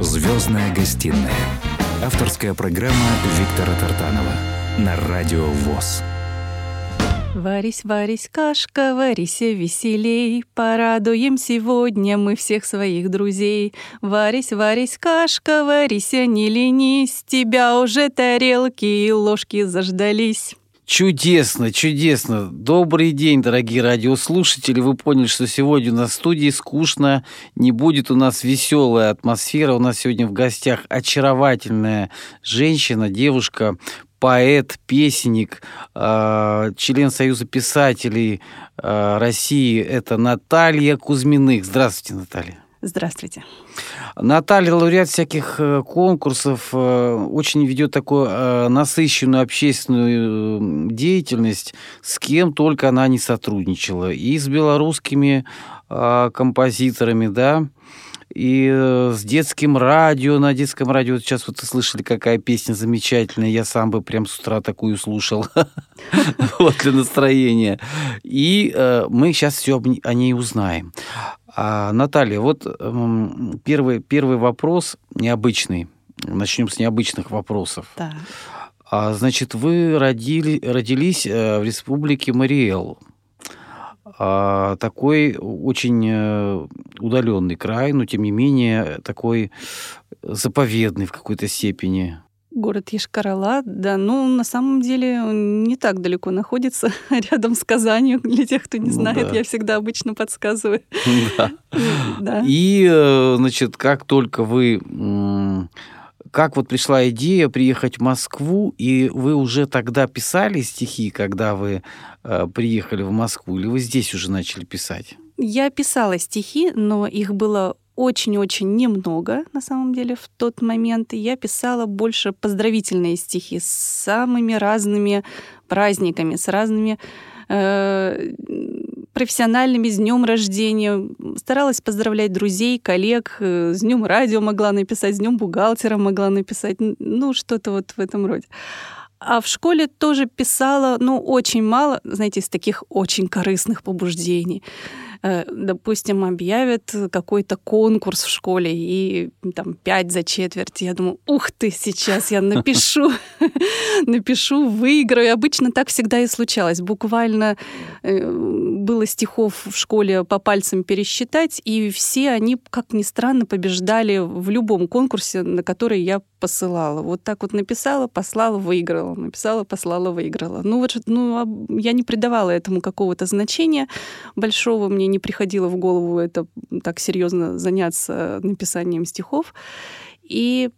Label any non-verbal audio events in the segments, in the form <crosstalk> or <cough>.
Звездная гостиная. Авторская программа Виктора Тартанова на радио ВОЗ. Варись, варись, кашка, варися веселей, Порадуем сегодня мы всех своих друзей. Варись, варись, кашка, варися, не ленись, Тебя уже тарелки и ложки заждались. Чудесно, чудесно. Добрый день, дорогие радиослушатели. Вы поняли, что сегодня у нас в студии скучно, не будет у нас веселая атмосфера. У нас сегодня в гостях очаровательная женщина, девушка, поэт, песенник, э, член Союза писателей э, России. Это Наталья Кузьминых. Здравствуйте, Наталья. Здравствуйте. Наталья лауреат всяких э, конкурсов, э, очень ведет такую э, насыщенную общественную деятельность, с кем только она не сотрудничала. И с белорусскими композиторами, да, и с детским радио, на детском радио, вот сейчас вот слышали, какая песня замечательная, я сам бы прям с утра такую слушал, <laughs> вот для настроения. И мы сейчас все о ней узнаем. А, Наталья, вот эм, первый, первый вопрос необычный. Начнем с необычных вопросов. Да. А, значит, вы родили, родились э, в республике Мариэл. А, такой очень э, удаленный край, но тем не менее такой заповедный в какой-то степени город Ешкарала, да, ну, на самом деле он не так далеко находится, <laughs> рядом с Казанью. Для тех, кто не ну знает, ну, да. я всегда обычно подсказываю. <laughs> Да. <laughs> да. И, э, значит, как только вы... Как вот пришла идея приехать в Москву, и вы уже тогда писали стихи, когда вы э, приехали в Москву, или вы здесь уже начали писать? Я писала стихи, но их было очень-очень немного, на самом деле, в тот момент. я писала больше поздравительные стихи с самыми разными праздниками, с разными э, профессиональными, с днем рождения. Старалась поздравлять друзей, коллег, э, с днем радио могла написать, с днем бухгалтера могла написать, ну, что-то вот в этом роде. А в школе тоже писала, ну, очень мало, знаете, из таких очень корыстных побуждений. Э, допустим, объявят какой-то конкурс в школе, и там пять за четверть, я думаю, ух ты, сейчас я напишу, <laughs> напишу, выиграю. Обычно так всегда и случалось. Буквально э, было стихов в школе по пальцам пересчитать, и все они, как ни странно, побеждали в любом конкурсе, на который я посылала. Вот так вот написала, послала, выиграла. Написала, послала, выиграла. Ну вот ну, я не придавала этому какого-то значения большого. Мне не приходило в голову это так серьезно заняться написанием стихов. И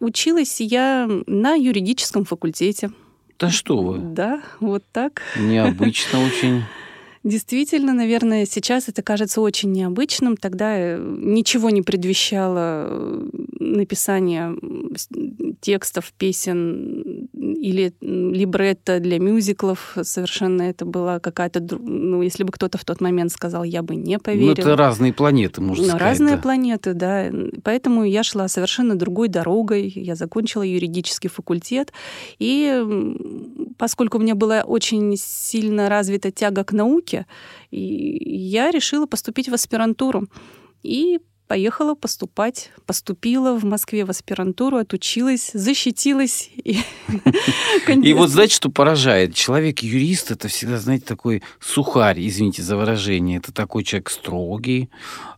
училась я на юридическом факультете. Да что вы? Да, вот так. Необычно очень. Действительно, наверное, сейчас это кажется очень необычным. Тогда э, ничего не предвещало э, написание текстов, песен или либретто для мюзиклов. Совершенно это была какая-то... Ну, если бы кто-то в тот момент сказал, я бы не поверила. Ну, это разные планеты, можно ну, сказать. Разные да. планеты, да. Поэтому я шла совершенно другой дорогой. Я закончила юридический факультет. И поскольку у меня была очень сильно развита тяга к науке, я решила поступить в аспирантуру. И поехала поступать, поступила в Москве в аспирантуру, отучилась, защитилась. И, <laughs> и вот знаете, что поражает? Человек-юрист — это всегда, знаете, такой сухарь, извините за выражение. Это такой человек строгий,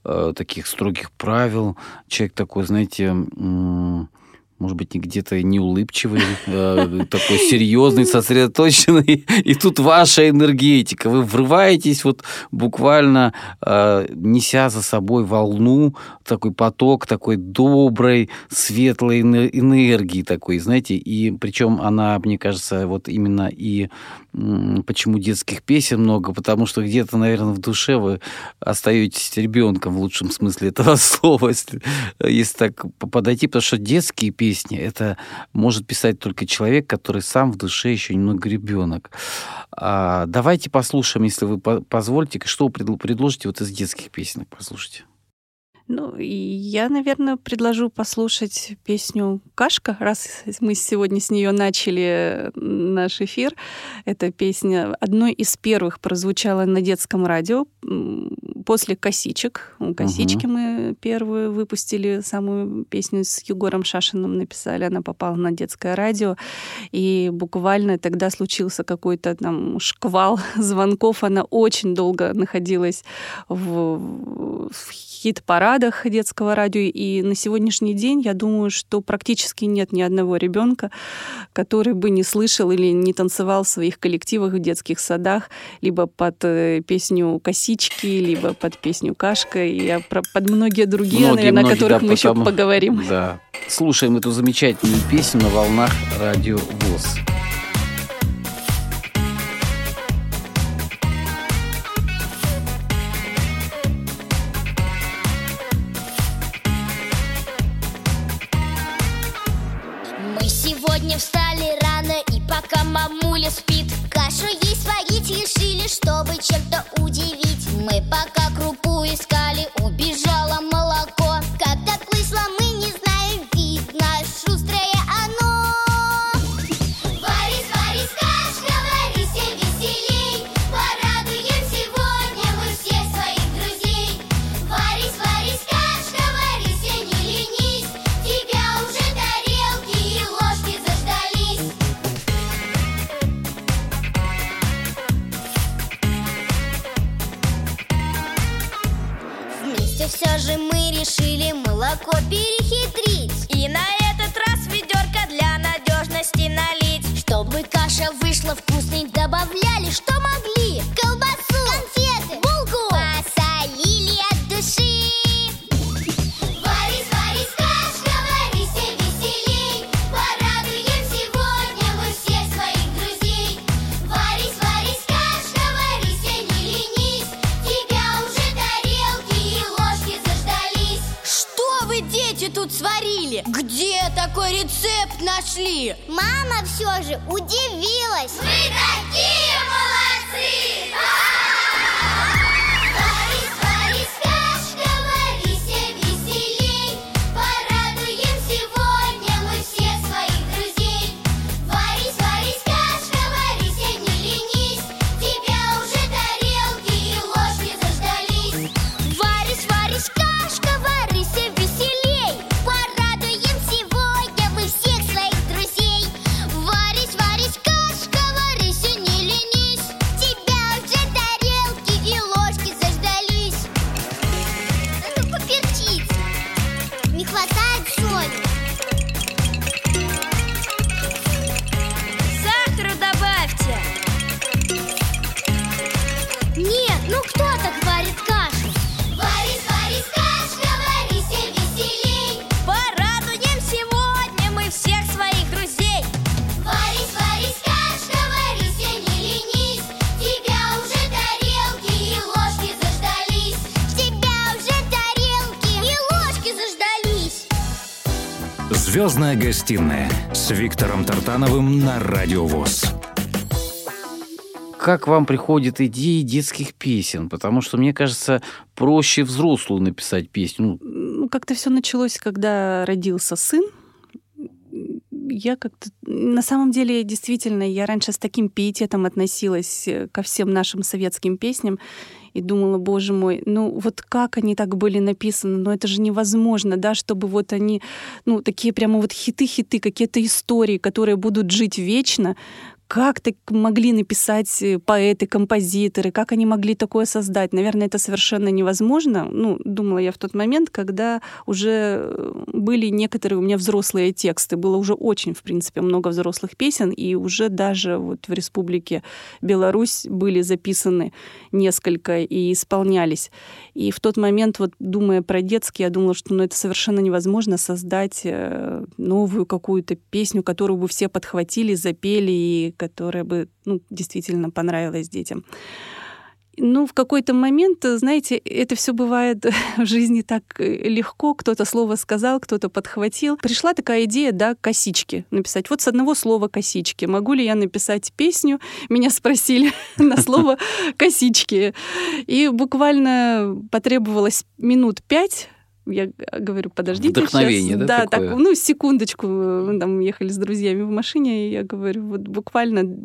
э, таких строгих правил. Человек такой, знаете, может быть, где-то неулыбчивый, <laughs> э, такой серьезный, сосредоточенный. И тут ваша энергетика. Вы врываетесь вот буквально, э, неся за собой волну, такой поток такой доброй, светлой энергии такой, знаете. И причем она, мне кажется, вот именно и почему детских песен много, потому что где-то, наверное, в душе вы остаетесь ребенком в лучшем смысле этого <laughs> слова, если, если так подойти, потому что детские песни это может писать только человек, который сам в душе еще немного ребенок. А, давайте послушаем, если вы позволите, что вы предложите вот из детских песен, послушайте. Ну, я, наверное, предложу послушать песню «Кашка», раз мы сегодня с нее начали наш эфир. Эта песня одной из первых прозвучала на детском радио после «Косичек». «Косички» угу. мы первую выпустили, самую песню с Егором Шашиным написали. Она попала на детское радио. И буквально тогда случился какой-то там шквал <laughs> звонков. Она очень долго находилась в, в хит-парадах детского радио. И на сегодняшний день я думаю, что практически нет ни одного ребенка, который бы не слышал или не танцевал в своих коллективах в детских садах либо под э, песню «Косички», либо под песню «Кашка», и про, под многие другие, многие, наверное, многие, о которых да, мы потому, еще поговорим. Да. Слушаем эту замечательную песню на волнах радио ВОЗ. Чтобы чем-то удивить. Мы пока молоко перехитрить Где такой рецепт нашли? Мама все же удивилась Мы такие гостиная с Виктором Тартановым на Радио ВОЗ. Как вам приходят идеи детских песен? Потому что, мне кажется, проще взрослую написать песню. Ну, Ну, как-то все началось, когда родился сын. Я как-то... На самом деле, действительно, я раньше с таким пиететом относилась э, ко всем нашим советским песням и думала, боже мой, ну вот как они так были написаны, ну это же невозможно, да, чтобы вот они, ну такие прямо вот хиты-хиты, какие-то истории, которые будут жить вечно, как так могли написать э, поэты, композиторы, как они могли такое создать? Наверное, это совершенно невозможно. Ну, думала я в тот момент, когда уже э, были некоторые у меня взрослые тексты. Было уже очень, в принципе, много взрослых песен, и уже даже вот в Республике Беларусь были записаны несколько и исполнялись. И в тот момент, вот думая про детский, я думала, что ну, это совершенно невозможно создать э, новую какую-то песню, которую бы все подхватили, запели, и которая бы ну, действительно понравилась детям. Ну, в какой-то момент, знаете, это все бывает <laughs> в жизни так э, легко. Кто-то слово сказал, кто-то подхватил. Пришла такая идея, да, косички написать. Вот с одного слова косички. Могу ли я написать песню? Меня спросили <laughs> на слово <laughs> косички. И буквально потребовалось минут пять я говорю, подождите. Вдохновение, сейчас. да? Да, такое? так, ну, секундочку. Мы там ехали с друзьями в машине, и я говорю, вот буквально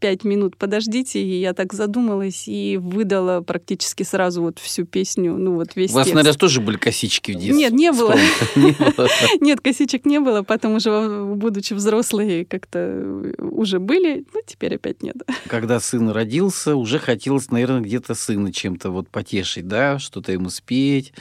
пять минут подождите, и я так задумалась и выдала практически сразу вот всю песню, ну вот весь У вас, текст. наверное, тоже были косички в детстве? Нет, не было. <laughs> Не было. <laughs> Нет, косичек не было, потом уже, будучи взрослой, как-то уже были, ну, теперь опять нет. <laughs> Когда сын родился, уже хотелось, наверное, где-то сына чем-то вот потешить, да, что-то ему спеть,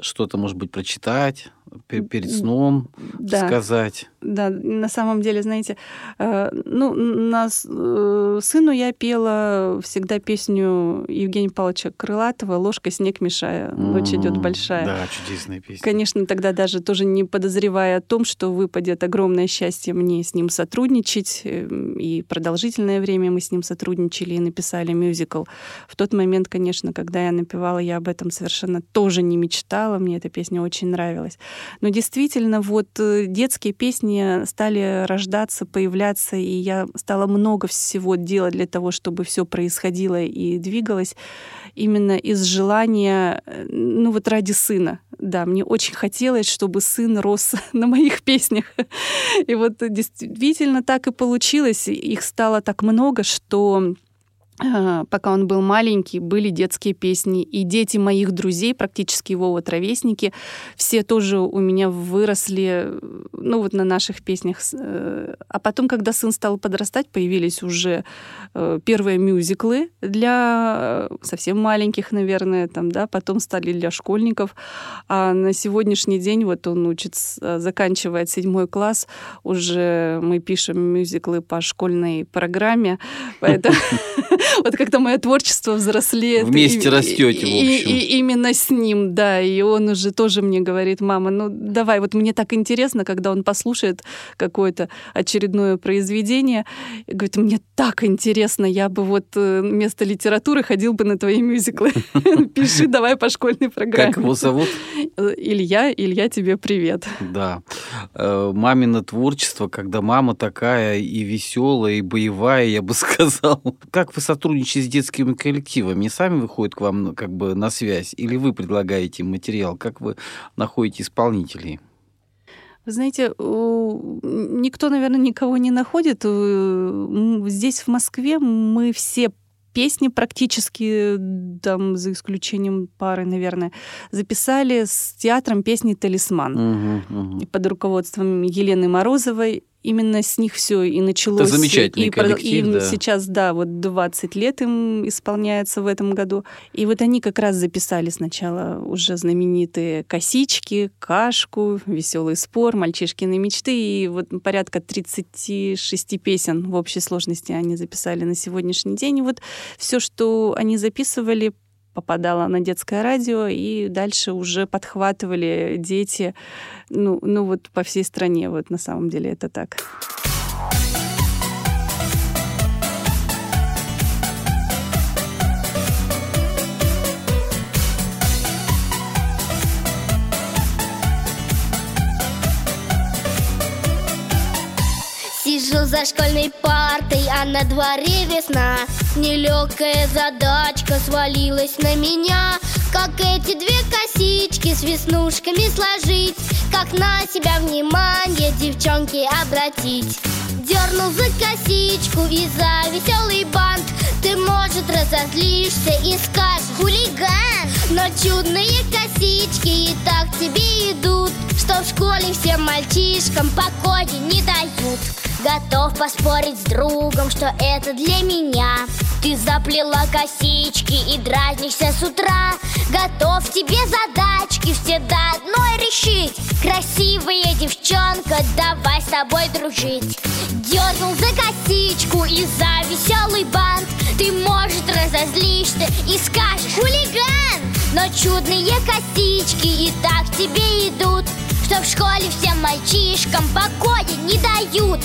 что-то, может быть, прочитать пе- перед сном, Да. сказать. Да, на самом деле, знаете, э, ну, нас, э, сыну я пела всегда песню Евгения Павловича Крылатова «Ложка снег мешая». Ночь идет М, большая. Да, чудесная песня. Конечно, тогда даже тоже не подозревая о том, что выпадет огромное счастье мне с ним сотрудничать, э, и продолжительное время мы с ним сотрудничали и написали мюзикл. В тот момент, конечно, когда я напевала, я об этом совершенно тоже не мечтала, мне эта песня очень нравилась. Но действительно, вот э, детские песни стали рождаться, появляться, и я стала много всего делать для того, чтобы все происходило и двигалось именно из желания, э, ну вот ради сына. Да, мне очень хотелось, чтобы сын рос <laughs> на моих песнях. И вот действительно так и получилось. Их стало так много, что пока он был маленький, были детские песни. И дети моих друзей, практически его вот ровесники, все тоже у меня выросли, ну вот на наших песнях. Э, А потом, когда сын стал подрастать, появились уже э, первые мюзиклы для э, совсем маленьких, наверное, там, да, потом стали для школьников. А на сегодняшний день вот он учится, заканчивает седьмой класс, уже мы пишем мюзиклы по школьной программе, поэтому <laughs> <laughs> вот как-то мое творчество взрослеет. Вместе И- растете, в и- общем. И именно с ним, да. И он уже тоже мне говорит, мама, ну давай, вот мне так интересно, когда он послушает какое-то очередное произведение. И говорит, мне так интересно, я бы вот э, вместо литературы ходил бы на твои мюзиклы. <laughs> Пиши давай по школьной программе. Как его зовут? Э, Илья, Илья, тебе привет. Да. Э, Мамино творчество, когда мама такая и веселая, и боевая, я бы <laughs> сказал. Как вы сотрудничаете с детскими коллективами? Они сами выходят к вам ну, как бы на связь? Или вы предлагаете им материал? Как вы находите исполнителей? Вы знаете, никто, наверное, никого не находит. Здесь, в Москве, мы все песни практически, там, за исключением пары, наверное, записали с театром песни «Талисман». Мгм. И под руководством Елены Морозовой. Именно с них все и началось. замечательный и, коллектив, им да. сейчас, да, вот 20 лет им исполняется в этом году. И вот они как раз записали сначала уже знаменитые «Косички», «Кашку», «Веселый спор», «Мальчишкины мечты». И вот порядка 36 песен в общей сложности они записали на сегодняшний день. И вот все, что они записывали, попадало на детское радио, и дальше уже подхватывали дети, ну, ну вот по всей стране, вот на самом деле это так. Сижу за школьной партой, а на дворе весна. Нелегкая задачка свалилась на меня Как эти две косички с веснушками сложить Как на себя внимание девчонки обратить. Дернул за косичку и за веселый бант Ты, может, разозлишься и скажешь Хулиган! Но чудные косички и так тебе идут Что в школе всем мальчишкам покоя не дают. Готов поспорить с другом, что это для меня. Ты заплела косички и дразнишься с утра Готов тебе задачки все до одной решить. Красивая девчонка, давай с тобой дружить. Дернул за косичку и за веселый бант. Ты, может, разозлишься и скажешь Хулиган! Но чудные косички и так тебе идут Что в школе всем мальчишкам покоя не дают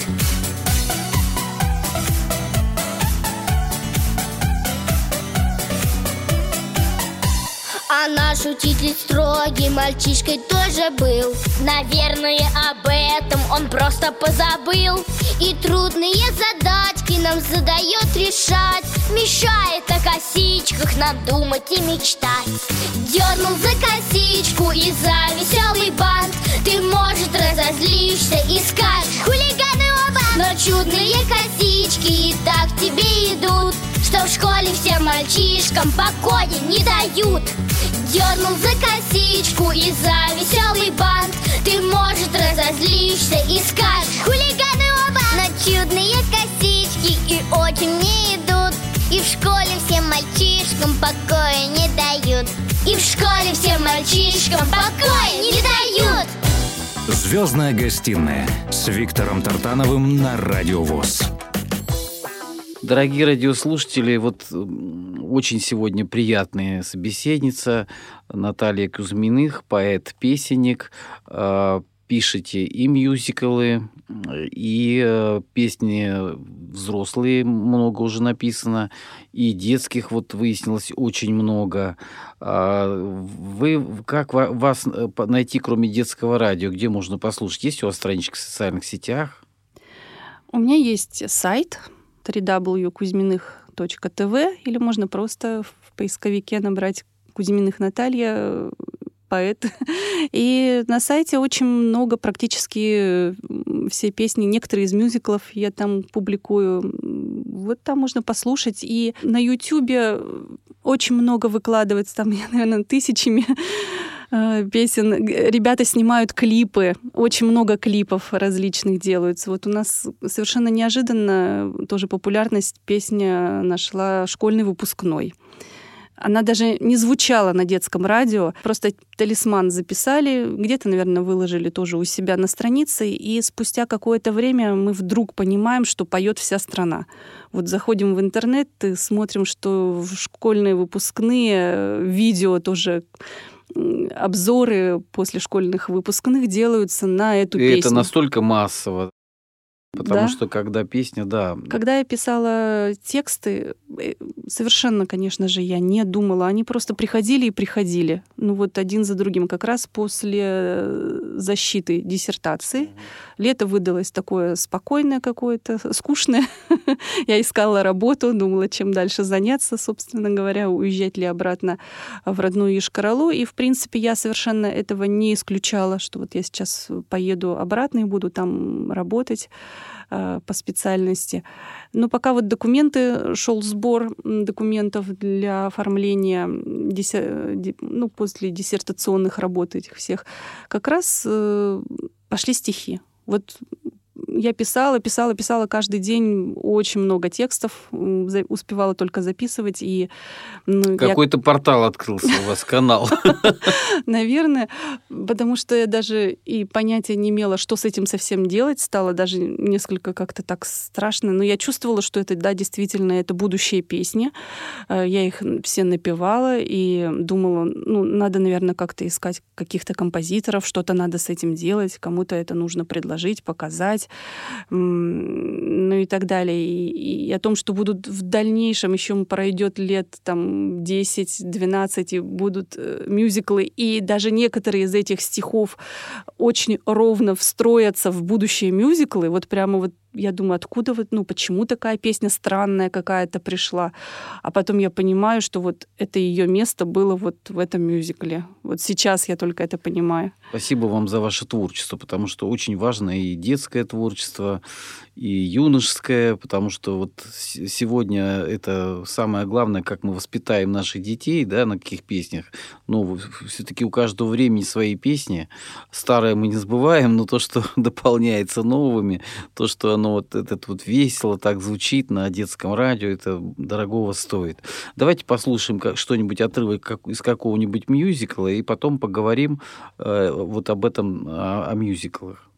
А наш учитель строгий мальчишкой тоже был. Наверное, об этом он просто позабыл. И трудные задачки нам задает решать. Мешает о косичках нам думать и мечтать. Дернул за косичку и за веселый бант. Ты, может, разозлишься и скажешь Хулиганы оба! Но чудные косички и так тебе идут Что в школе всем мальчишкам покоя не дают Дернул за косичку и за веселый бант Ты, может, разозлишься и скажешь Хулиганы оба! Но чудные косички и очень не идут И в школе всем мальчишкам покоя не дают И в школе всем мальчишкам покоя не дают Звездная гостиная с Виктором Тартановым на Радио ВОЗ. Дорогие радиослушатели, вот очень сегодня приятная собеседница Наталья Кузьминых, поэт-песенник. А, пишете и мюзиклы, и э, песни взрослые много уже написано, и детских вот выяснилось очень много. А, вы как вас э, найти, кроме детского радио, где можно послушать? Есть у вас страничка в социальных сетях? У меня есть сайт www.kuzьминых.tv или можно просто в поисковике набрать Кузьминых Наталья, поэт. <laughs> И на сайте очень много, практически все песни, некоторые из мюзиклов я там публикую. Вот там можно послушать. И на Ютубе очень много выкладывается, там, <laughs> я, наверное, тысячами э, песен. Ребята снимают клипы, очень много клипов различных делаются. Вот у нас совершенно неожиданно тоже популярность песня нашла школьный выпускной. Она даже не звучала на детском радио. Просто талисман записали, где-то, наверное, выложили тоже у себя на странице. И спустя какое-то время мы вдруг понимаем, что поет вся страна. Вот заходим в интернет и смотрим, что школьные выпускные видео тоже обзоры после школьных выпускных делаются на эту и песню. это настолько массово. Потому да? что когда песня, да. Когда я писала тексты, э, совершенно, конечно же, я не думала. Они просто приходили и приходили. Ну вот один за другим. Как раз после э, защиты диссертации. Лето выдалось такое спокойное какое-то, <laughs> скучное. <laughs> я искала работу, думала, чем дальше заняться, собственно говоря, уезжать ли обратно в родную Ишкаралу. И, в принципе, я совершенно этого не исключала, что вот я сейчас поеду обратно и буду там работать. Э, по специальности. Но пока вот документы, шел сбор документов для оформления ну, после диссертационных работ этих всех, как раз э, пошли стихи. Вот я писала, писала, писала каждый день очень много текстов, успевала только записывать. И, ну, Какой-то я... портал открылся у вас, канал. <laughs> Наверное, потому что я даже и понятия не имела, что с этим совсем делать. Стало даже несколько как-то так страшно. Но я чувствовала, что это, да, действительно, это будущие песни. Э, я их все напевала и думала, ну, надо, наверное, как-то искать каких-то композиторов, что-то надо с этим делать, кому-то это нужно предложить, показать ну и так далее. И, и о том, что будут в дальнейшем, еще пройдет лет там 10-12, и будут э, мюзиклы, и даже некоторые из этих стихов очень ровно встроятся в будущие мюзиклы, вот прямо вот я думаю, откуда вот, ну, почему такая песня странная какая-то пришла. А потом я понимаю, что вот это ее место было вот в этом мюзикле. Вот сейчас я только это понимаю. Спасибо вам за ваше творчество, потому что очень важно и детское творчество, и юношеское, потому что вот сегодня это самое главное, как мы воспитаем наших детей, да, на каких песнях. Но все-таки у каждого времени свои песни. Старое мы не забываем, но то, что <laughs> дополняется новыми, то, что оно вот этот вот весело так звучит на детском радио, это дорогого стоит. Давайте послушаем как, что-нибудь отрывок как, из какого-нибудь мюзикла, и потом поговорим э, вот об этом, о, о мюзиклах.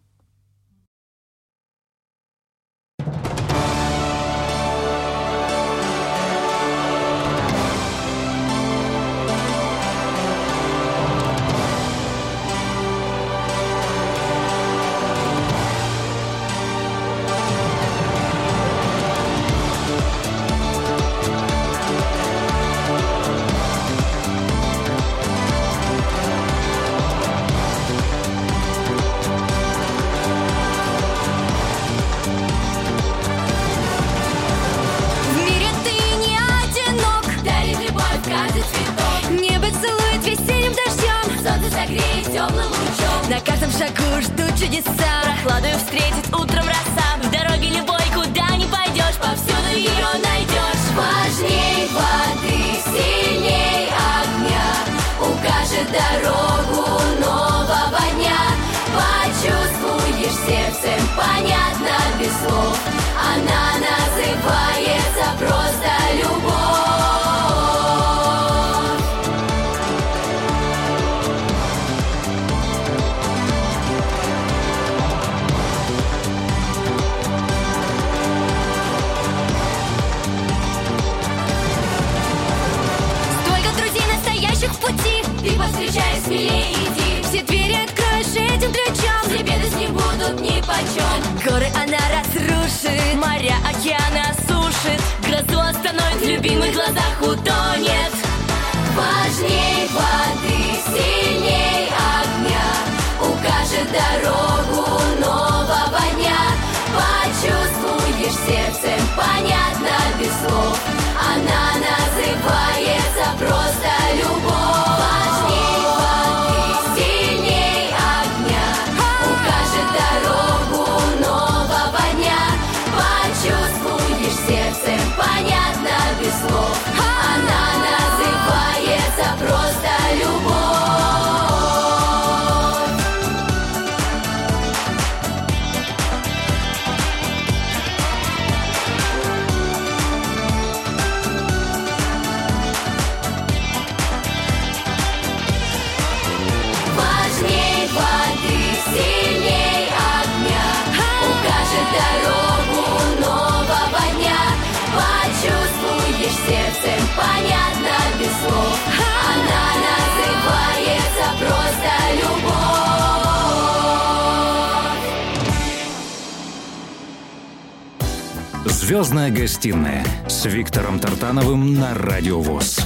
«Звездная гостиная» с Виктором Тартановым на Радио ВОЗ.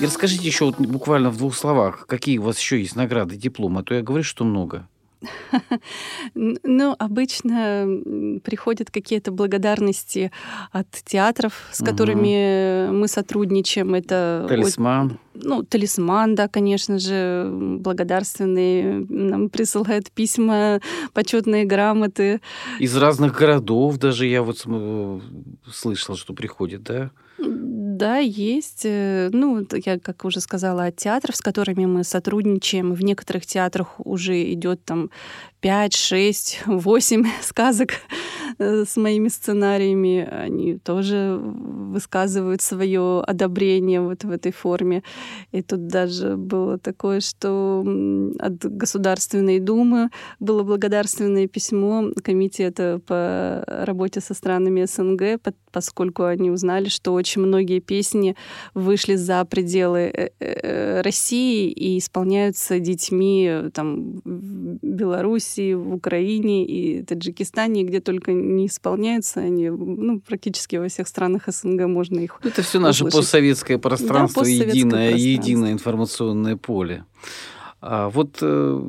И расскажите еще вот буквально в двух словах, какие у вас еще есть награды, дипломы, а то я говорю, что много. <laughs> Ну, обычно приходят какие-то благодарности от театров, с которыми мы сотрудничаем. Это талисман. Ну, талисман, да, конечно же, благодарственные. Нам присылают письма, почетные грамоты. Из разных городов даже я вот э, слышал, что приходят, да? Да, есть. Э, ну, я, как уже сказала, театров, с которыми мы сотрудничаем. В некоторых театрах уже идет там 5, 6, 8 сказок э, с моими сценариями. Они тоже высказывают свое одобрение вот в этой форме. И тут даже было такое, что от Государственной Думы было благодарственное письмо Комитета по работе со странами СНГ, поскольку они узнали, что очень многие песни вышли за пределы э, э, России и исполняются детьми там, в Беларуси, в Украине и Таджикистане, где только не исполняются они, ну, практически во всех странах СНГ можно их Это все наше услышать. постсоветское пространство, да, единое, пространство. единое информационное поле. А вот э,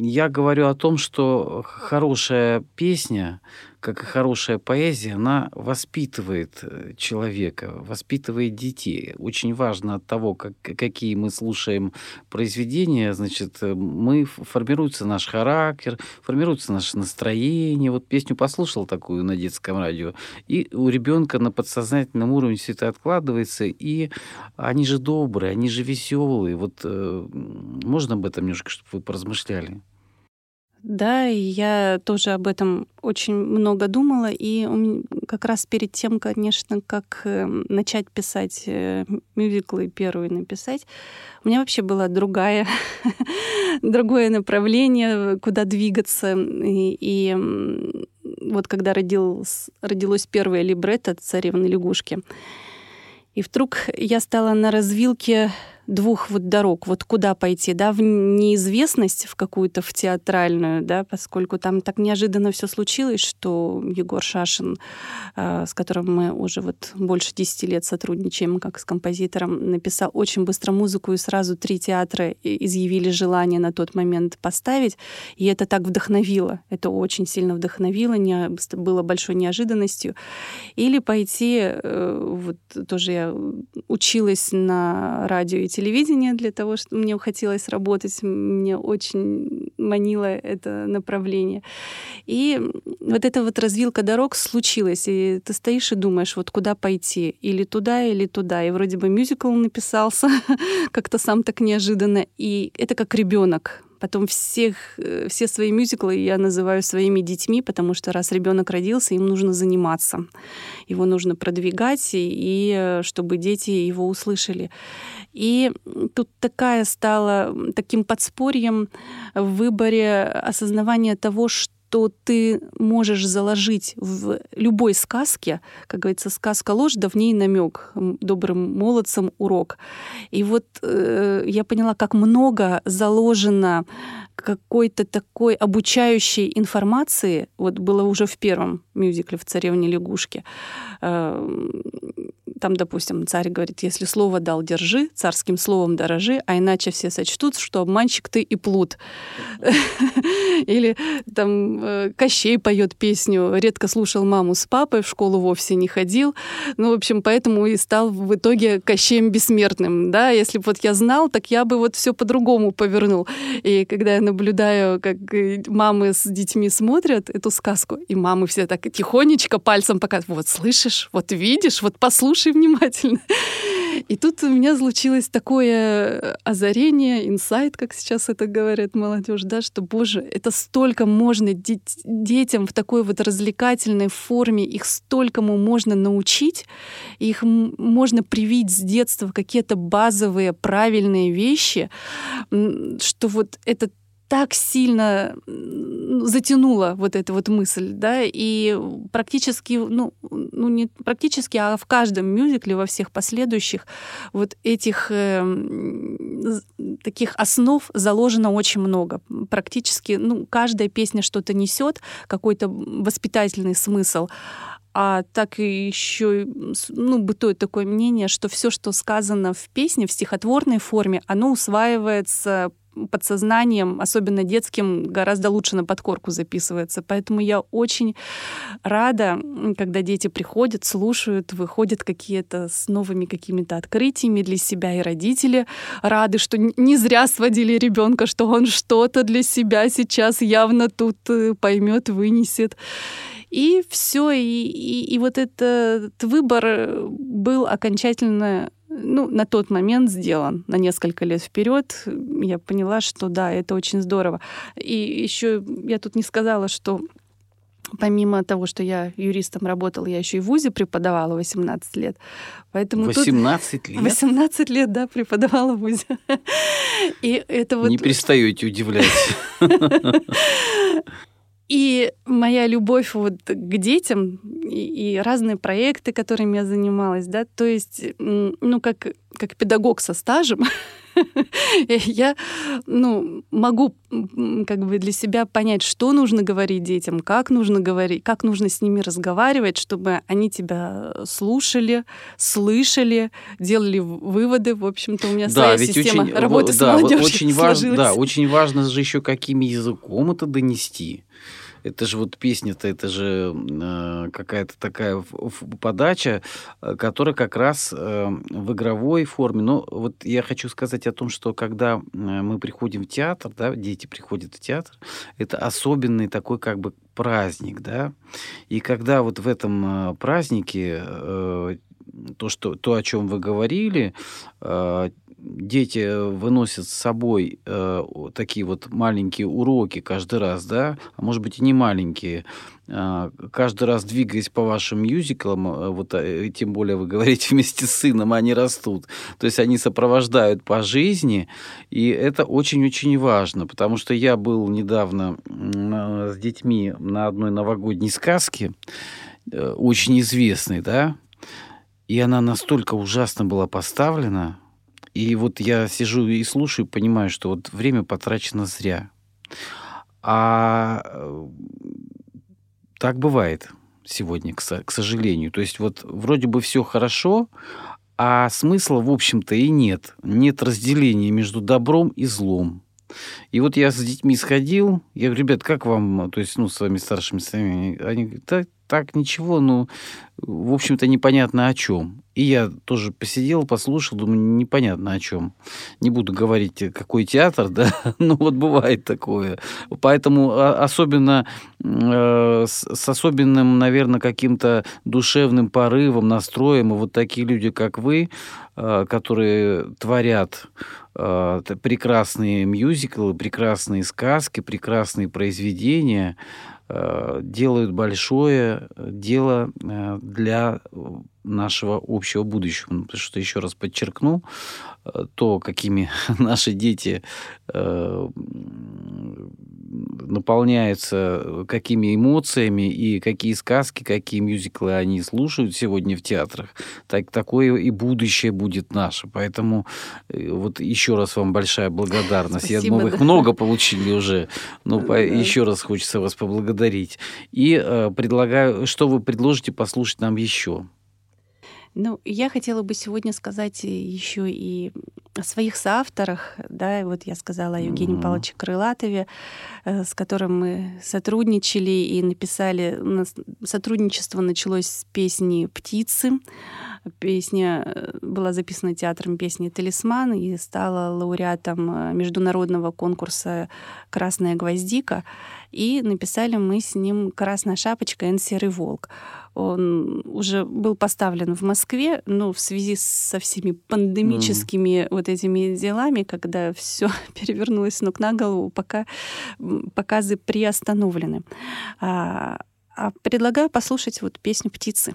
я говорю о том, что хорошая песня как и хорошая поэзия, она воспитывает э, человека, воспитывает детей. Очень важно от того, как, какие мы слушаем произведения, значит, э, мы формируется наш характер, формируется наше настроение. Вот песню послушал такую на детском радио, и у ребенка на подсознательном уровне все это откладывается, и они же добрые, они же веселые. Вот э, можно об этом немножко, чтобы вы поразмышляли? Да, и я тоже об этом очень много думала, и как раз перед тем, конечно, как эм, начать писать э, мюзиклы, первый написать, у меня вообще было другая, <laughs> другое направление, куда двигаться. И, и вот когда родилось, родилось первое либретто «Царевны лягушки», и вдруг я стала на развилке двух вот дорог, вот куда пойти, да, в неизвестность, в какую-то, в театральную, да, поскольку там так неожиданно все случилось, что Егор Шашин, э, с которым мы уже вот больше 10 лет сотрудничаем как с композитором, написал очень быстро музыку, и сразу три театра изъявили желание на тот момент поставить, и это так вдохновило, это очень сильно вдохновило, не, было большой неожиданностью. Или пойти, э, вот тоже я училась на радио и телевидение для того, что мне хотелось работать, мне очень манило это направление. И вот эта вот развилка дорог случилась, и ты стоишь и думаешь, вот куда пойти, или туда, или туда. И вроде бы мюзикл написался <laughs> как-то сам так неожиданно, и это как ребенок Потом всех, э, все свои мюзиклы я называю своими детьми, потому что раз ребенок родился, им нужно заниматься. Его нужно продвигать, и э, чтобы дети его услышали. И тут такая стала таким подспорьем в выборе осознавания того, что что ты можешь заложить в любой сказке, как говорится, сказка ложь, да в ней намек, добрым молодцам урок. И вот э, я поняла, как много заложено какой-то такой обучающей информации, вот было уже в первом мюзикле в «Царевне лягушки», э, там, допустим, царь говорит, если слово дал, держи, царским словом дорожи, а иначе все сочтут, что обманщик ты и плут. <laughs> Или там э, Кощей поет песню, редко слушал маму с папой, в школу вовсе не ходил. Ну, в общем, поэтому и стал в итоге Кощеем бессмертным. Да, если бы вот я знал, так я бы вот все по-другому повернул. И когда я наблюдаю, как э, мамы с детьми смотрят эту сказку, и мамы все так тихонечко пальцем показывают, вот слышишь, вот видишь, вот послушай внимательно. И тут у меня случилось такое озарение, инсайт, как сейчас это говорят молодежь, да, что, боже, это столько можно детям в такой вот развлекательной форме, их столькому можно научить, их можно привить с детства какие-то базовые правильные вещи, что вот этот так сильно затянула вот эта вот мысль, да, и практически, ну, ну не практически, а в каждом мюзикле, во всех последующих вот этих э, таких основ заложено очень много. Практически, ну, каждая песня что-то несет, какой-то воспитательный смысл, а так еще ну, бытует такое мнение, что все, что сказано в песне, в стихотворной форме, оно усваивается подсознанием, особенно детским, гораздо лучше на подкорку записывается. Поэтому я очень рада, когда дети приходят, слушают, выходят какие-то с новыми какими-то открытиями для себя, и родители рады, что не зря сводили ребенка, что он что-то для себя сейчас явно тут э, поймет, вынесет. И все, и, и, и вот этот выбор был окончательно ну, на тот момент сделан на несколько лет вперед. Я поняла, что да, это очень здорово. И еще я тут не сказала, что Помимо того, что я юристом работала, я еще и в ВУЗе преподавала 18 лет. Поэтому 18 тут... лет? 18 лет, да, преподавала в ВУЗе. <laughs> И это вот... Не перестаете удивлять. <laughs> И моя любовь вот к детям и, и разные проекты, которыми я занималась, да, то есть, ну, как, как педагог со стажем, <laughs> <laughs> я ну, могу как бы для себя понять, что нужно говорить детям, как нужно говорить, как нужно с ними разговаривать, чтобы они тебя слушали, слышали, делали выводы. В общем-то, у меня да, своя ведь система очень, работы да, с молодежью очень <laughs> важно, Да, очень важно же еще, каким языком это донести это же вот песня-то, это же э, какая-то такая подача, э, которая как раз э, в игровой форме. Но вот я хочу сказать о том, что когда мы приходим в театр, да, дети приходят в театр, это особенный такой как бы праздник, да, и когда вот в этом э, празднике э, то, что, то, о чем вы говорили, дети выносят с собой э, такие вот маленькие уроки каждый раз, да, а может быть и не маленькие, э, каждый раз двигаясь по вашим мюзиклам, э, вот э, тем более вы говорите <laughs> вместе с сыном, они растут, то есть они сопровождают по жизни, и это очень-очень важно, потому что я был недавно э, с детьми на одной новогодней сказке, э, очень известной, да, и она настолько ужасно была поставлена, и вот я сижу и слушаю, понимаю, что вот время потрачено зря. А э, так бывает сегодня, к, сожалению. То есть вот вроде бы все хорошо, а смысла, в общем-то, и нет. Нет разделения между добром и злом. И вот я с детьми сходил, я говорю, ребят, как вам, то есть, ну, с вами старшими, с вами, они говорят, так ничего, ну, в общем-то, непонятно о чем. И я тоже посидел, послушал, думаю, непонятно о чем. Не буду говорить, какой театр, <laughs> да, ну вот бывает такое. Поэтому а, особенно э, с, с особенным, наверное, каким-то душевным порывом, настроем, и вот такие люди, как вы, э, которые творят э, прекрасные мюзиклы, прекрасные сказки, прекрасные произведения, делают большое э, дело э, для нашего общего будущего. Ну, потому что, еще раз подчеркну, то, какими <laughs> наши дети наполняются какими эмоциями и какие сказки, какие мюзиклы они слушают сегодня в театрах, так такое и будущее будет наше. Поэтому э, вот еще раз вам большая благодарность. Спасибо, Я думаю, да. их много получили уже, но да. еще раз хочется вас поблагодарить. И э, предлагаю, что вы предложите послушать нам еще? Ну, я хотела бы сегодня сказать еще и о своих соавторах. Да, вот я сказала о Евгении mm-hmm. Павловиче Крылатове, э, с которым мы сотрудничали и написали. У нас сотрудничество началось с песни «Птицы». Песня э, была записана театром песни «Талисман» и стала лауреатом э, международного конкурса «Красная гвоздика». И написали мы с ним «Красная шапочка» и «Серый волк». Он уже был поставлен в Москве, но в связи со всеми пандемическими mm. вот этими делами, когда все <laughs> перевернулось с ног на голову, пока показы приостановлены. А, а предлагаю послушать вот песню «Птицы».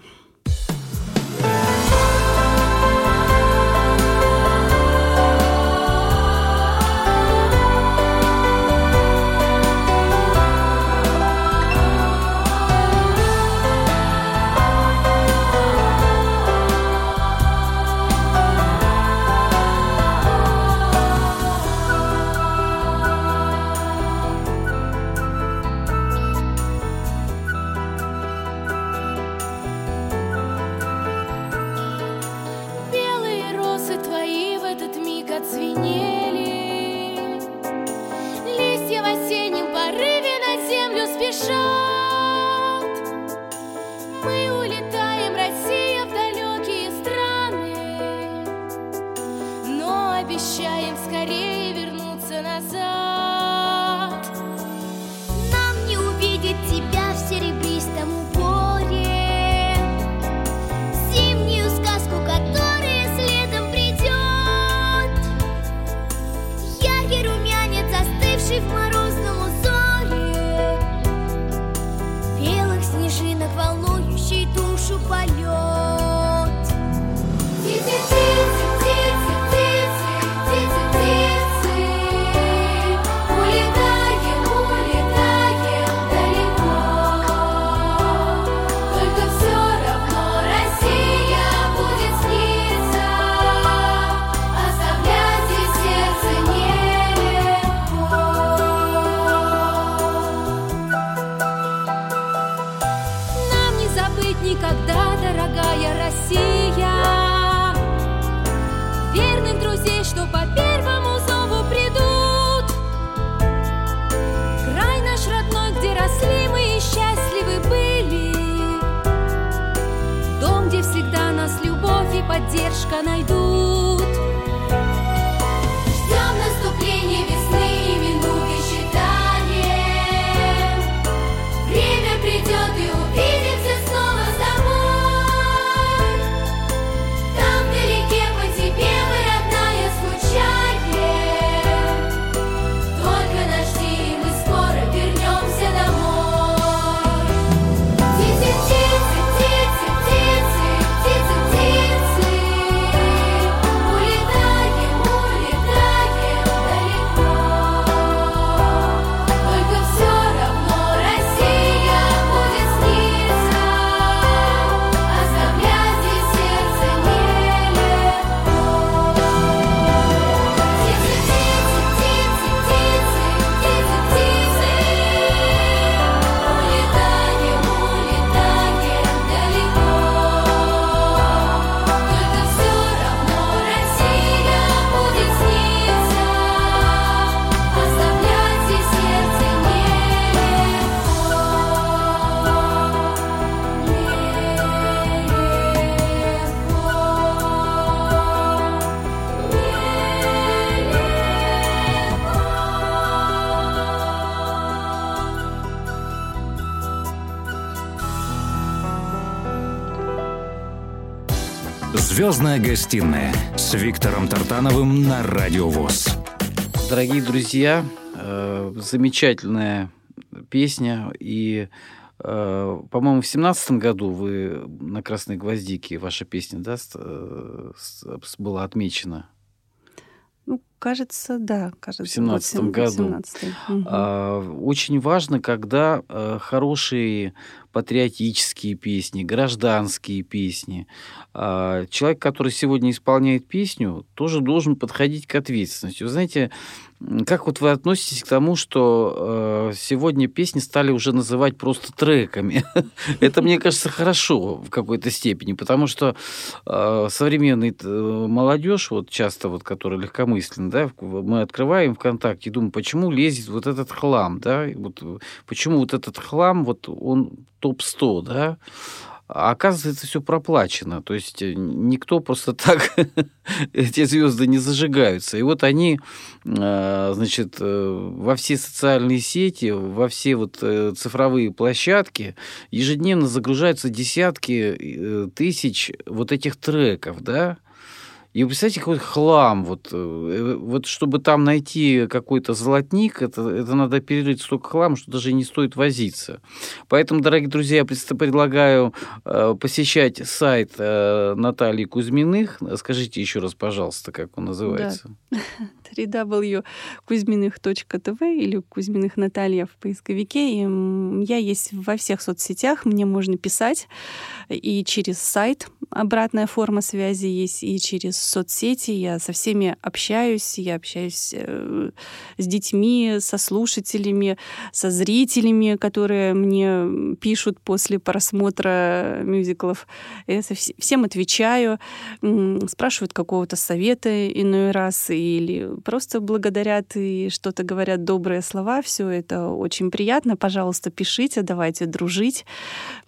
поддержка найдут. Звездная гостиная с Виктором Тартановым на Радио ВОЗ. Дорогие друзья, э, замечательная песня. И, э, по-моему, в семнадцатом году вы на «Красной гвоздике» ваша песня да, э, была отмечена. Ну, кажется, да. Кажется, в семнадцатом году. 17 угу. а, очень важно, когда а, хорошие патриотические песни, гражданские песни. А, человек, который сегодня исполняет песню, тоже должен подходить к ответственности. Вы знаете, как вот вы относитесь к тому, что э, сегодня песни стали уже называть просто треками? <laughs> Это, мне кажется, хорошо в какой-то степени, потому что э, современный э, молодежь, вот часто вот, которая легкомысленна, да, мы открываем ВКонтакте и думаем, почему лезет вот этот хлам, да, вот, почему вот этот хлам, вот он топ-100, да, а оказывается, все проплачено. То есть э, никто просто <laughs> так эти звезды не зажигаются. И вот они, э, значит, э, во все социальные сети, во все вот цифровые площадки ежедневно загружаются десятки тысяч вот этих треков, да, и вы представляете, какой хлам. Вот, э, вот чтобы там найти какой-то золотник, это, это надо перерыть столько хлама, что даже не стоит возиться. Поэтому, дорогие друзья, я предлагаю э, посещать сайт э, Натальи Кузьминых. Скажите еще раз, пожалуйста, как он называется. Да. <laughs> www.kuzьминых.тв или Кузьминых Наталья в поисковике. И я есть во всех соцсетях, мне можно писать и через сайт обратная форма связи есть, и через соцсети. Я со всеми общаюсь, я общаюсь э, с детьми, со слушателями, со зрителями, которые мне пишут после просмотра мюзиклов. Я всем отвечаю, спрашивают какого-то совета иной раз или просто благодарят и что-то говорят добрые слова. Все это очень приятно. Пожалуйста, пишите, давайте дружить.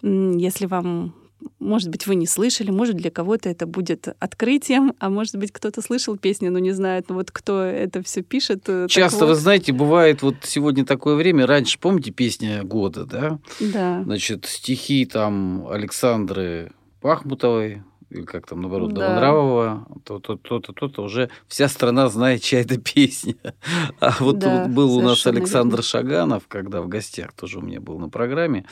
Если вам может быть, вы не слышали, может, для кого-то это будет открытием, а может быть, кто-то слышал песни, но не знает, ну вот кто это все пишет. Э, Часто, вот. вы знаете, бывает вот сегодня такое время, раньше, помните, песня года, да? Да. Значит, стихи там Александры Пахмутовой, или как там, наоборот, да. Новонравова, то-то, то-то, то-то, уже вся страна знает, чья это <laughs> песня. А вот, да, вот был у нас Александр верно. Шаганов, когда в гостях тоже у меня был на программе,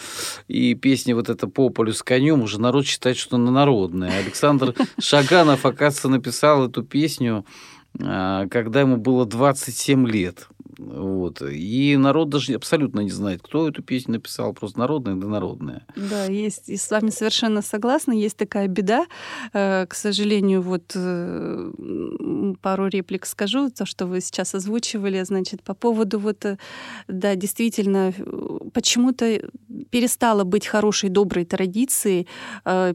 и песня вот эта «По полю с конем» уже народ считает, что она народная. Александр <laughs> Шаганов, оказывается, написал эту песню, а, когда ему было 27 лет. Вот. И народ даже абсолютно не знает, кто эту песню написал, просто народная да народная. Да, есть, и с вами совершенно согласна, есть такая беда. Э, к сожалению, вот э, пару реплик скажу, то, что вы сейчас озвучивали, значит, по поводу вот, э, да, действительно, почему-то перестало быть хорошей, доброй традицией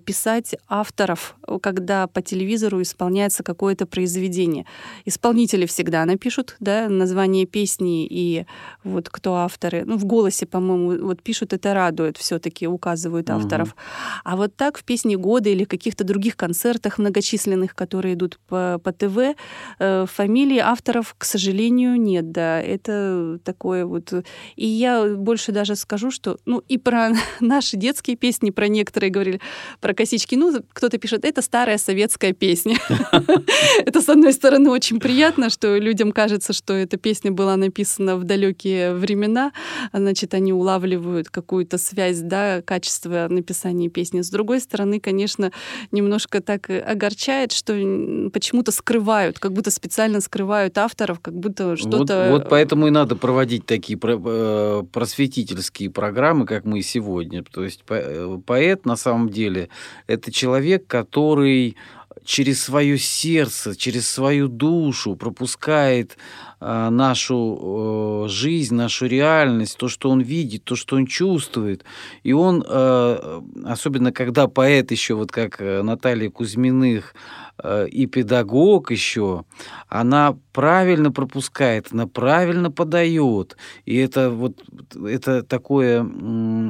писать авторов, когда по телевизору исполняется какое-то произведение. Исполнители всегда напишут, да, название песни, песни и вот кто авторы. Ну, в голосе, по-моему, вот пишут, это радует, все-таки указывают авторов. Угу. А вот так в песне года или каких-то других концертах многочисленных, которые идут по, по ТВ, э, фамилии авторов, к сожалению, нет, да. Это такое вот... И я больше даже скажу, что... Ну, и про <laughs> наши детские песни, про некоторые говорили, про косички. Ну, кто-то пишет, это старая советская песня. <laughs> Это, с одной стороны, очень приятно, что людям кажется, что эта песня была написана в далекие времена, значит, они улавливают какую-то связь, да, качество написания песни. С другой стороны, конечно, немножко так огорчает, что почему-то скрывают, как будто специально скрывают авторов, как будто что-то... Вот, вот поэтому и надо проводить такие э, просветительские программы, как мы сегодня. То есть э, поэт на самом деле это человек, который через свое сердце, через свою душу пропускает нашу э, жизнь, нашу реальность, то, что он видит, то, что он чувствует. И он, э, особенно когда поэт еще, вот как э, Наталья Кузьминых, Э, и педагог еще, она правильно пропускает, она правильно подает. И это вот это такое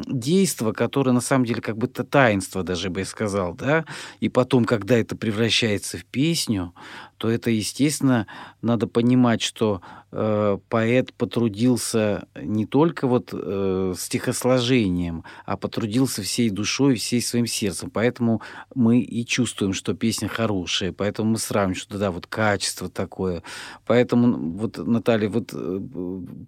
действие, которое на самом деле как будто таинство даже бы я сказал, да. И потом, когда это превращается в песню, то это, естественно, надо понимать, что э, поэт потрудился не только вот э, стихосложением, а потрудился всей душой, всей своим сердцем. Поэтому мы и чувствуем, что песня хорошая, поэтому мы сравниваем, что да, вот качество такое. Поэтому вот, Наталья, вот э,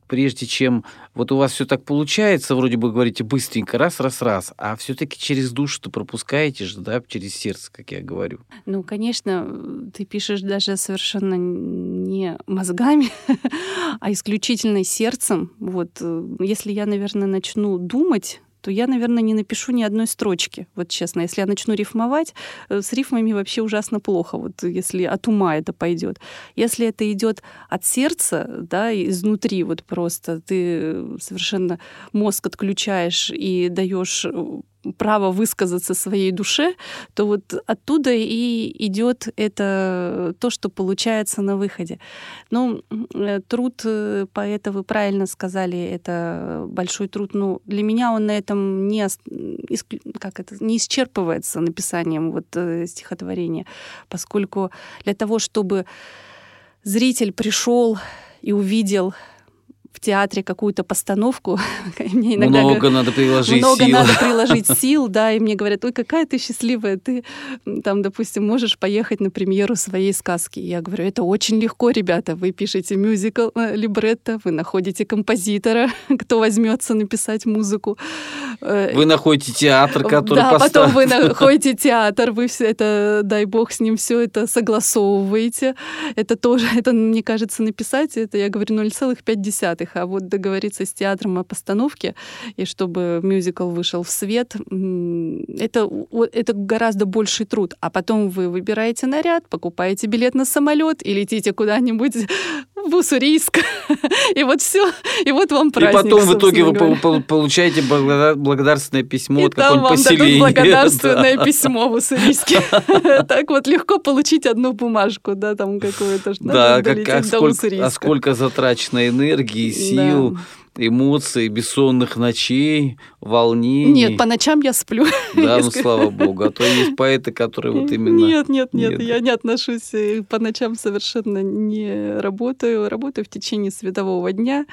прежде чем вот у вас все так получается, вроде бы говорите быстренько, раз, раз, раз, а все-таки через душу-то пропускаете же, да, через сердце, как я говорю. Ну, конечно, ты пишешь даже совершенно не мозгами, <laughs> <laughs> а исключительно сердцем. Вот э, если я, наверное, начну думать то я, наверное, не напишу ни одной строчки. Вот честно, если я начну рифмовать, э, с рифмами вообще ужасно плохо, вот если от ума это пойдет. Если это идет от сердца, да, изнутри вот просто ты совершенно мозг отключаешь и даешь э, право высказаться своей душе, то вот оттуда и идет это то, что получается на выходе. Ну, э, труд э, поэта, вы правильно сказали, это большой труд. Ну, для меня он на этом не, как это, не исчерпывается написанием вот э, стихотворения, поскольку для того, чтобы зритель пришел и увидел в театре какую-то постановку. <laughs> мне иногда много говорят, надо приложить много сил. надо <laughs> приложить сил, да, и мне говорят, ой, какая ты счастливая, ты там, допустим, можешь поехать на премьеру своей сказки. Я говорю, это очень легко, ребята, вы пишете мюзикл, э, либретто, вы находите композитора, <laughs> кто возьмется написать музыку. Э, вы находите театр, который Да, поставит. потом вы <laughs> находите театр, вы все это, дай бог, с ним все это согласовываете. Это тоже, это, мне кажется, написать, это, я говорю, 0,5 их, а вот договориться с театром о постановке, и чтобы мюзикл вышел в свет, это, это гораздо больший труд. А потом вы выбираете наряд, покупаете билет на самолет и летите куда-нибудь в Уссурийск. <laughs> И вот все. И вот вам праздник. И потом в итоге вы получаете благодарственное письмо от какого-нибудь поселения. благодарственное письмо в Уссурийске. <laughs> Так вот легко получить одну бумажку, да, там какую-то. Да, а сколько затрачено энергии, сил, да эмоций, бессонных ночей, волнений. Нет, по ночам я сплю. Да, ну слава богу. А то есть поэты, которые вот именно... Нет, нет, нет, нет. я не отношусь э, по ночам совершенно не работаю. Работаю в течение светового дня,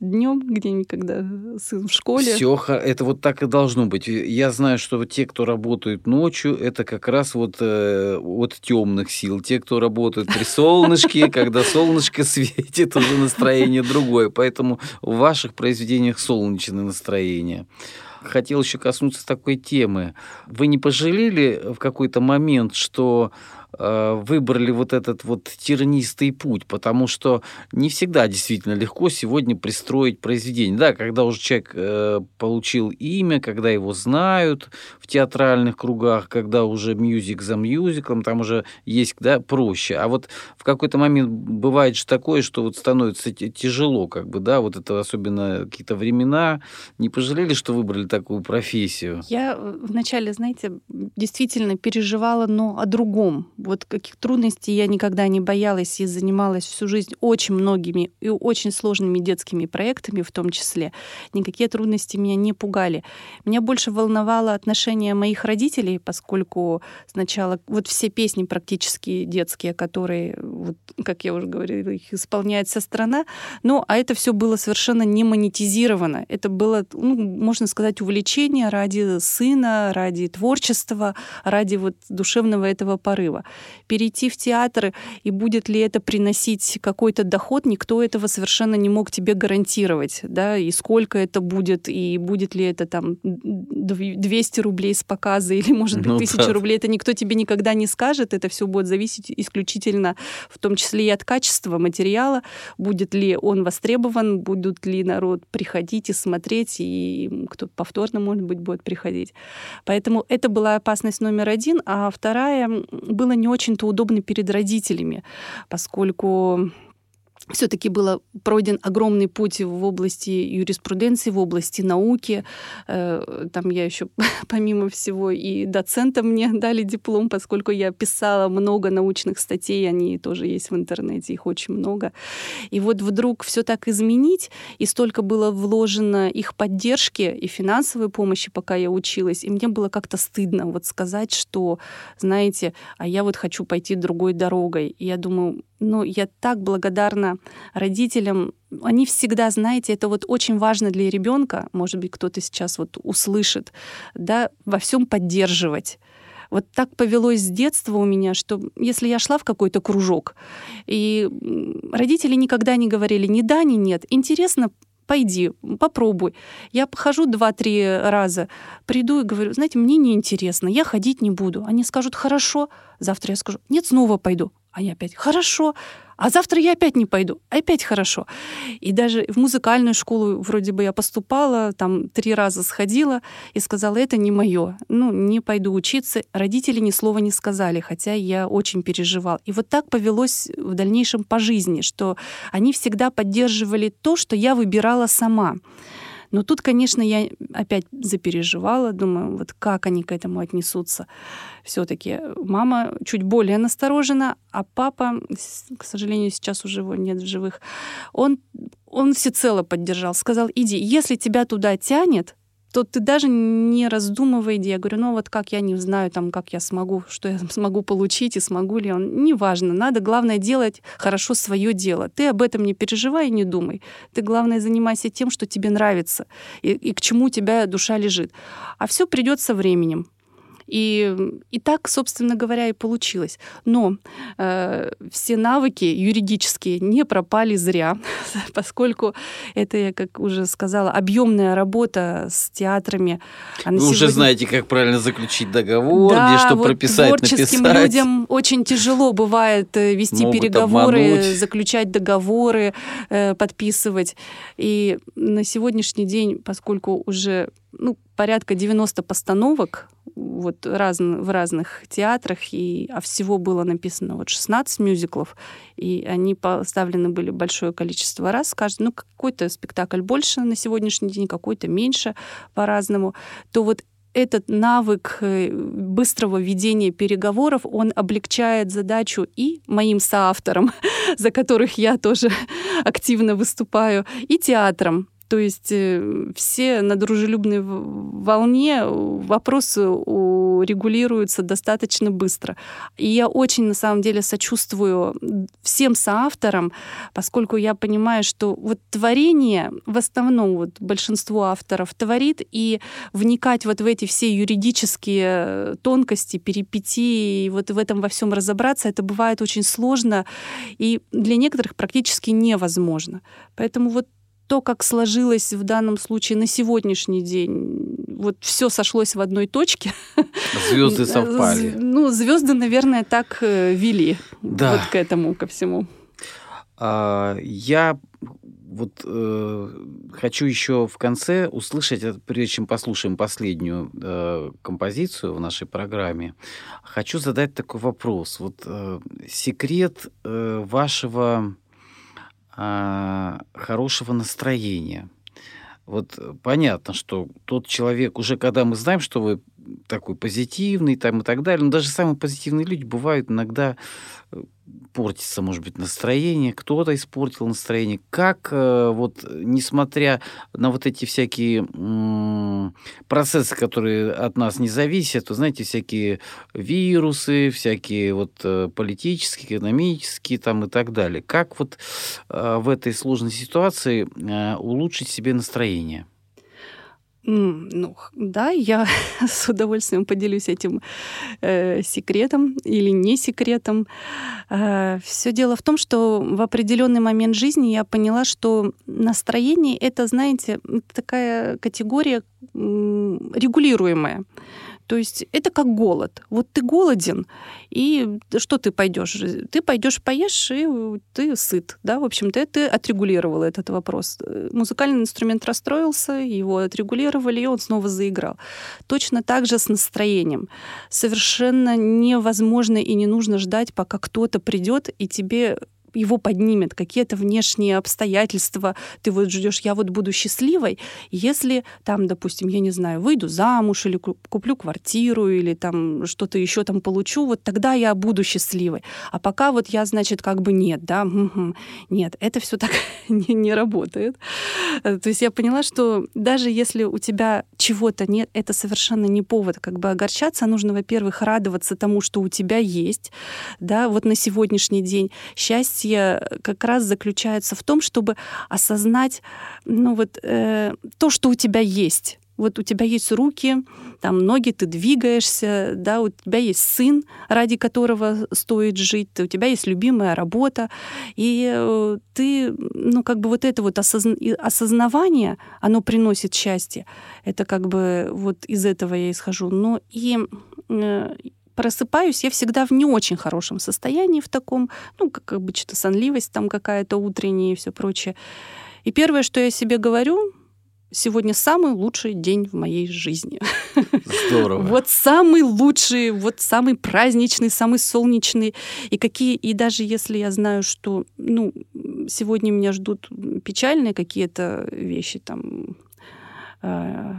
днем где-нибудь, когда сын в школе. Все, это вот так и должно быть. Я знаю, что те, кто работают ночью, это как раз вот э, от темных сил. Те, кто работают при солнышке, когда солнышко светит, уже настроение другое. Поэтому в ваших ваших произведениях солнечное настроение. Хотел еще коснуться такой темы. Вы не пожалели в какой-то момент, что выбрали вот этот вот тернистый путь, потому что не всегда действительно легко сегодня пристроить произведение. Да, когда уже человек э, получил имя, когда его знают в театральных кругах, когда уже мюзик за мюзиклом, там уже есть, да, проще. А вот в какой-то момент бывает же такое, что вот становится тяжело, как бы, да, вот это особенно какие-то времена. Не пожалели, что выбрали такую профессию? Я вначале, знаете, действительно переживала, но о другом вот каких трудностей я никогда не боялась и занималась всю жизнь очень многими и очень сложными детскими проектами в том числе. Никакие трудности меня не пугали. Меня больше волновало отношение моих родителей, поскольку сначала вот все песни практически детские, которые, вот, как я уже говорила, их исполняет вся страна, ну, а это все было совершенно не монетизировано. Это было, ну, можно сказать, увлечение ради сына, ради творчества, ради вот душевного этого порыва перейти в театр, и будет ли это приносить какой-то доход, никто этого совершенно не мог тебе гарантировать, да, и сколько это будет, и будет ли это там 200 рублей с показа, <laughs> или, может быть, ну, 1000 да. рублей, это никто тебе никогда не скажет, это все будет зависеть исключительно, в том числе и от качества материала, будет ли он востребован, будут ли народ приходить и смотреть, и кто повторно, может быть, будет приходить. Поэтому это была опасность номер один, а вторая, было не очень-то удобно перед родителями, поскольку все-таки был пройден огромный путь в области юриспруденции, в области науки. Э, там я еще, <laughs> помимо всего, и доцентом мне <laughs> дали диплом, поскольку я писала много научных статей, они тоже есть в интернете, их очень много. И вот вдруг все так изменить, и столько было вложено их поддержки и финансовой помощи, пока я училась, и мне было как-то стыдно вот сказать, что, знаете, а я вот хочу пойти другой дорогой. И я думаю, ну, я так благодарна родителям. Они всегда, знаете, это вот очень важно для ребенка, может быть, кто-то сейчас вот услышит, да, во всем поддерживать. Вот так повелось с детства у меня, что если я шла в какой-то кружок, и родители никогда не говорили ни да, ни нет, интересно, пойди, попробуй. Я похожу два-три раза, приду и говорю, знаете, мне неинтересно, я ходить не буду. Они скажут, хорошо, завтра я скажу, нет, снова пойду. Они опять, хорошо, а завтра я опять не пойду, опять хорошо. И даже в музыкальную школу вроде бы я поступала, там три раза сходила и сказала, это не мое, ну, не пойду учиться. Родители ни слова не сказали, хотя я очень переживал. И вот так повелось в дальнейшем по жизни, что они всегда поддерживали то, что я выбирала сама. Но тут, конечно, я опять запереживала, думаю, вот как они к этому отнесутся. Все-таки мама чуть более насторожена, а папа, к сожалению, сейчас уже его нет в живых, он, он всецело поддержал, сказал, иди, если тебя туда тянет, то ты даже не раздумывай. Я говорю, ну вот как я не знаю, там, как я смогу, что я смогу получить и смогу ли он. Неважно, надо, главное, делать хорошо свое дело. Ты об этом не переживай и не думай. Ты, главное, занимайся тем, что тебе нравится и, и к чему у тебя душа лежит. А все придет со временем. И, и так, собственно говоря, и получилось. Но э, все навыки юридические не пропали зря, <laughs> поскольку это, я как уже сказала, объемная работа с театрами. Вы сегодня... уже знаете, как правильно заключить договор, да, где что вот прописать, творческим написать. людям очень тяжело бывает э, вести Могут переговоры, обмануть. заключать договоры, э, подписывать. И на сегодняшний день, поскольку уже ну, порядка 90 постановок вот раз, в разных театрах, и, а всего было написано вот 16 мюзиклов, и они поставлены были большое количество раз, каждый, ну, какой-то спектакль больше на сегодняшний день, какой-то меньше по-разному, то вот этот навык э, быстрого ведения переговоров, он облегчает задачу и моим соавторам, <laughs> за которых я тоже <laughs> активно выступаю, и театрам, то есть э, все на дружелюбной волне вопросы регулируются достаточно быстро. И я очень, на самом деле, сочувствую всем соавторам, поскольку я понимаю, что вот творение, в основном вот большинство авторов творит, и вникать вот в эти все юридические тонкости, перипетии, и вот в этом во всем разобраться, это бывает очень сложно, и для некоторых практически невозможно. Поэтому вот то, как сложилось в данном случае на сегодняшний день, вот все сошлось в одной точке. Звезды совпали. Ну, звезды, наверное, так э, вели Да. вот к этому, ко всему. А, Я вот э, хочу еще в конце услышать, э, прежде чем послушаем последнюю э, композицию в нашей программе, хочу задать такой вопрос. Вот э, секрет э, вашего а, хорошего настроения. Вот э, понятно, что тот человек, уже когда мы знаем, что вы такой позитивный там и так далее, но даже самые позитивные люди бывают иногда э, портится, может быть, настроение, кто-то испортил настроение. Как э, вот, несмотря на вот эти всякие процессы, которые от нас не зависят, вы знаете, всякие вирусы, всякие вот э, политические, экономические там и так далее. Как вот э, в этой сложной ситуации улучшить себе настроение? Ну, да, я <laughs> с удовольствием поделюсь этим э, секретом или не секретом. все дело в том, что в определенный момент жизни я поняла, что настроение это, знаете, такая категория регулируемая. То есть это как голод. Вот ты голоден, и что ты пойдешь? Ты пойдешь поешь, и ты сыт. Да? В общем-то, ты отрегулировал этот вопрос. Музыкальный инструмент расстроился, его отрегулировали, и он снова заиграл. Точно так же с настроением. Совершенно невозможно и не нужно ждать, пока кто-то придет и тебе его поднимет, какие-то внешние обстоятельства. Ты вот ждешь, я вот буду счастливой, если там, допустим, я не знаю, выйду замуж или куплю квартиру или там что-то еще там получу, вот тогда я буду счастливой. А пока вот я, значит, как бы нет, да, нет, это все так <laughs> не, не работает. То есть я поняла, что даже если у тебя чего-то нет, это совершенно не повод как бы огорчаться. Нужно, во-первых, радоваться тому, что у тебя есть, да, вот на сегодняшний день. Счастье как раз заключается в том, чтобы осознать, ну вот, э, то, что у тебя есть вот у тебя есть руки, там ноги, ты двигаешься, да, у тебя есть сын, ради которого стоит жить, у тебя есть любимая работа, и э, ты, ну, как бы вот это вот осозна... осознавание, оно приносит счастье. Это как бы вот из этого я исхожу. Но и э, просыпаюсь я всегда в не очень хорошем состоянии, в таком, ну, как обычно, сонливость там какая-то утренняя и все прочее. И первое, что я себе говорю, сегодня самый лучший день в моей жизни. Здорово. Вот самый лучший, вот самый праздничный, самый солнечный. И какие, и даже если я знаю, что, ну, сегодня меня ждут печальные какие-то вещи, там, э,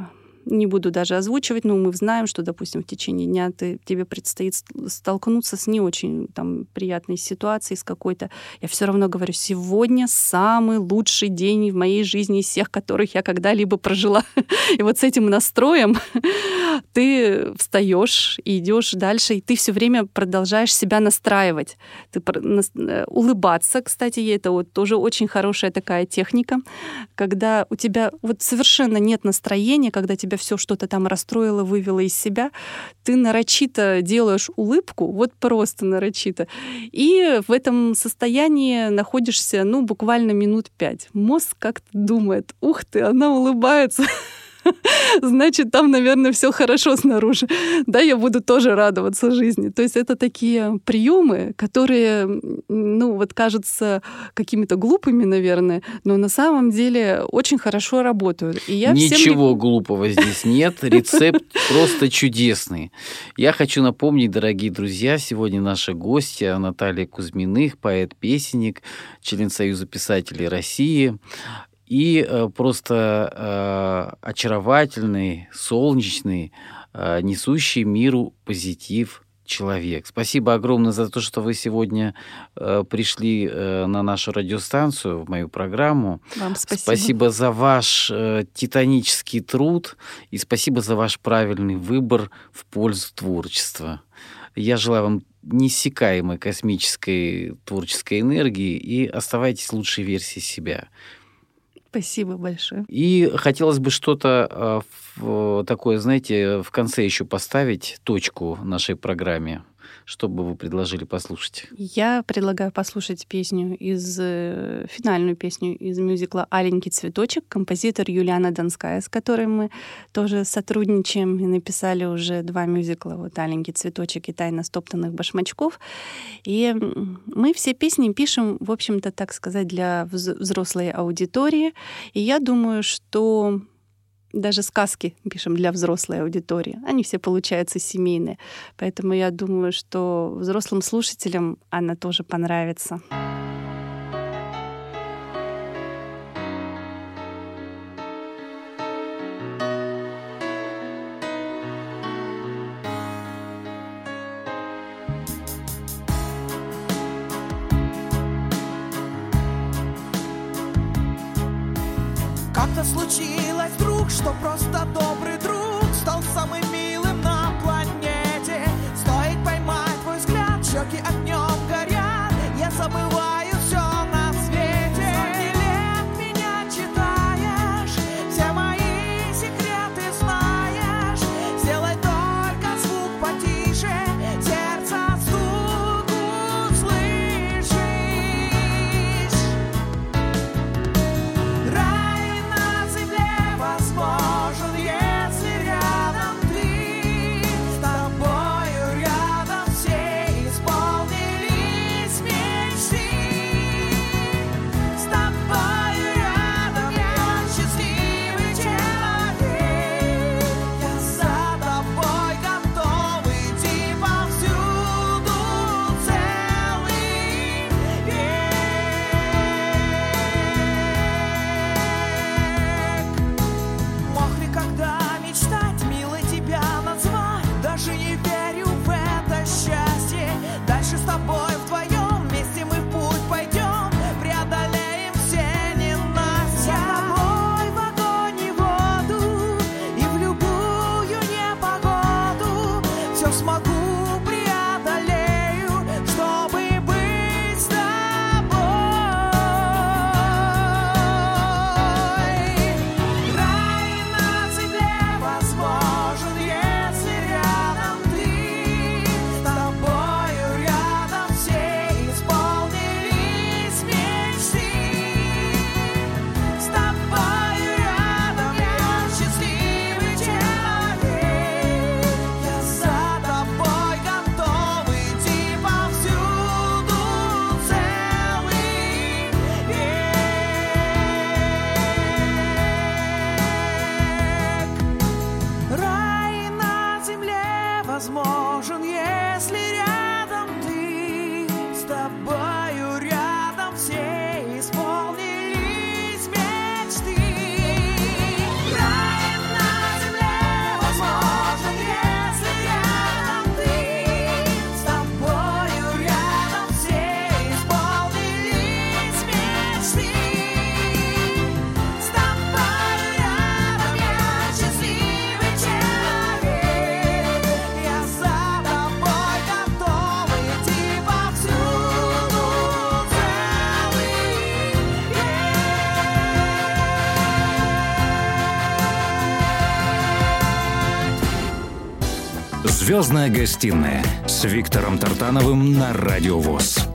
не буду даже озвучивать, но мы знаем, что, допустим, в течение дня ты, тебе предстоит столкнуться с не очень там, приятной ситуацией, с какой-то... Я все равно говорю, сегодня самый лучший день в моей жизни из всех, которых я когда-либо прожила. <laughs> И вот с этим настроем <laughs> ты встаешь и идешь дальше, и ты все время продолжаешь себя настраивать. Ты э, улыбаться, кстати, это вот тоже очень хорошая такая техника, когда у тебя вот совершенно нет настроения, когда тебя все что-то там расстроило, вывело из себя, ты нарочито делаешь улыбку, вот просто нарочито, и в этом состоянии находишься, ну, буквально минут пять. Мозг как-то думает, ух ты, она улыбается, <laughs> <laughs> значит, там, наверное, все хорошо снаружи. Да, я буду тоже радоваться жизни. То есть это такие приемы, которые, ну, вот кажутся какими-то глупыми, наверное, но на самом деле очень хорошо работают. И я Ничего всем... глупого здесь нет. Рецепт <laughs> просто чудесный. Я хочу напомнить, дорогие друзья, сегодня наша гостья Наталья Кузьминых, поэт-песенник, член Союза писателей России и э, просто э, очаровательный, солнечный, э, несущий миру позитив человек. Спасибо огромное за то, что вы сегодня э, пришли э, на нашу радиостанцию, в мою программу. Вам спасибо. Спасибо за ваш э, титанический труд и спасибо за ваш правильный выбор в пользу творчества. Я желаю вам неиссякаемой космической творческой энергии и оставайтесь лучшей версией себя. Спасибо большое. И хотелось бы что-то э, такое, знаете, в конце еще поставить точку нашей программе. Что бы вы предложили послушать? Я предлагаю послушать песню из э, финальную песню из мюзикла "Аленький цветочек" композитор Юлиана Донская, с которой мы тоже сотрудничаем и написали уже два мюзикла вот "Аленький цветочек" и "Тайна стоптанных башмачков". И мы все песни пишем, в общем-то, так сказать, для взрослой аудитории. И я думаю, что даже сказки пишем для взрослой аудитории. Они все получаются семейные. Поэтому я думаю, что взрослым слушателям она тоже понравится. Звездная гостиная с Виктором Тартановым на Радио ВОЗ.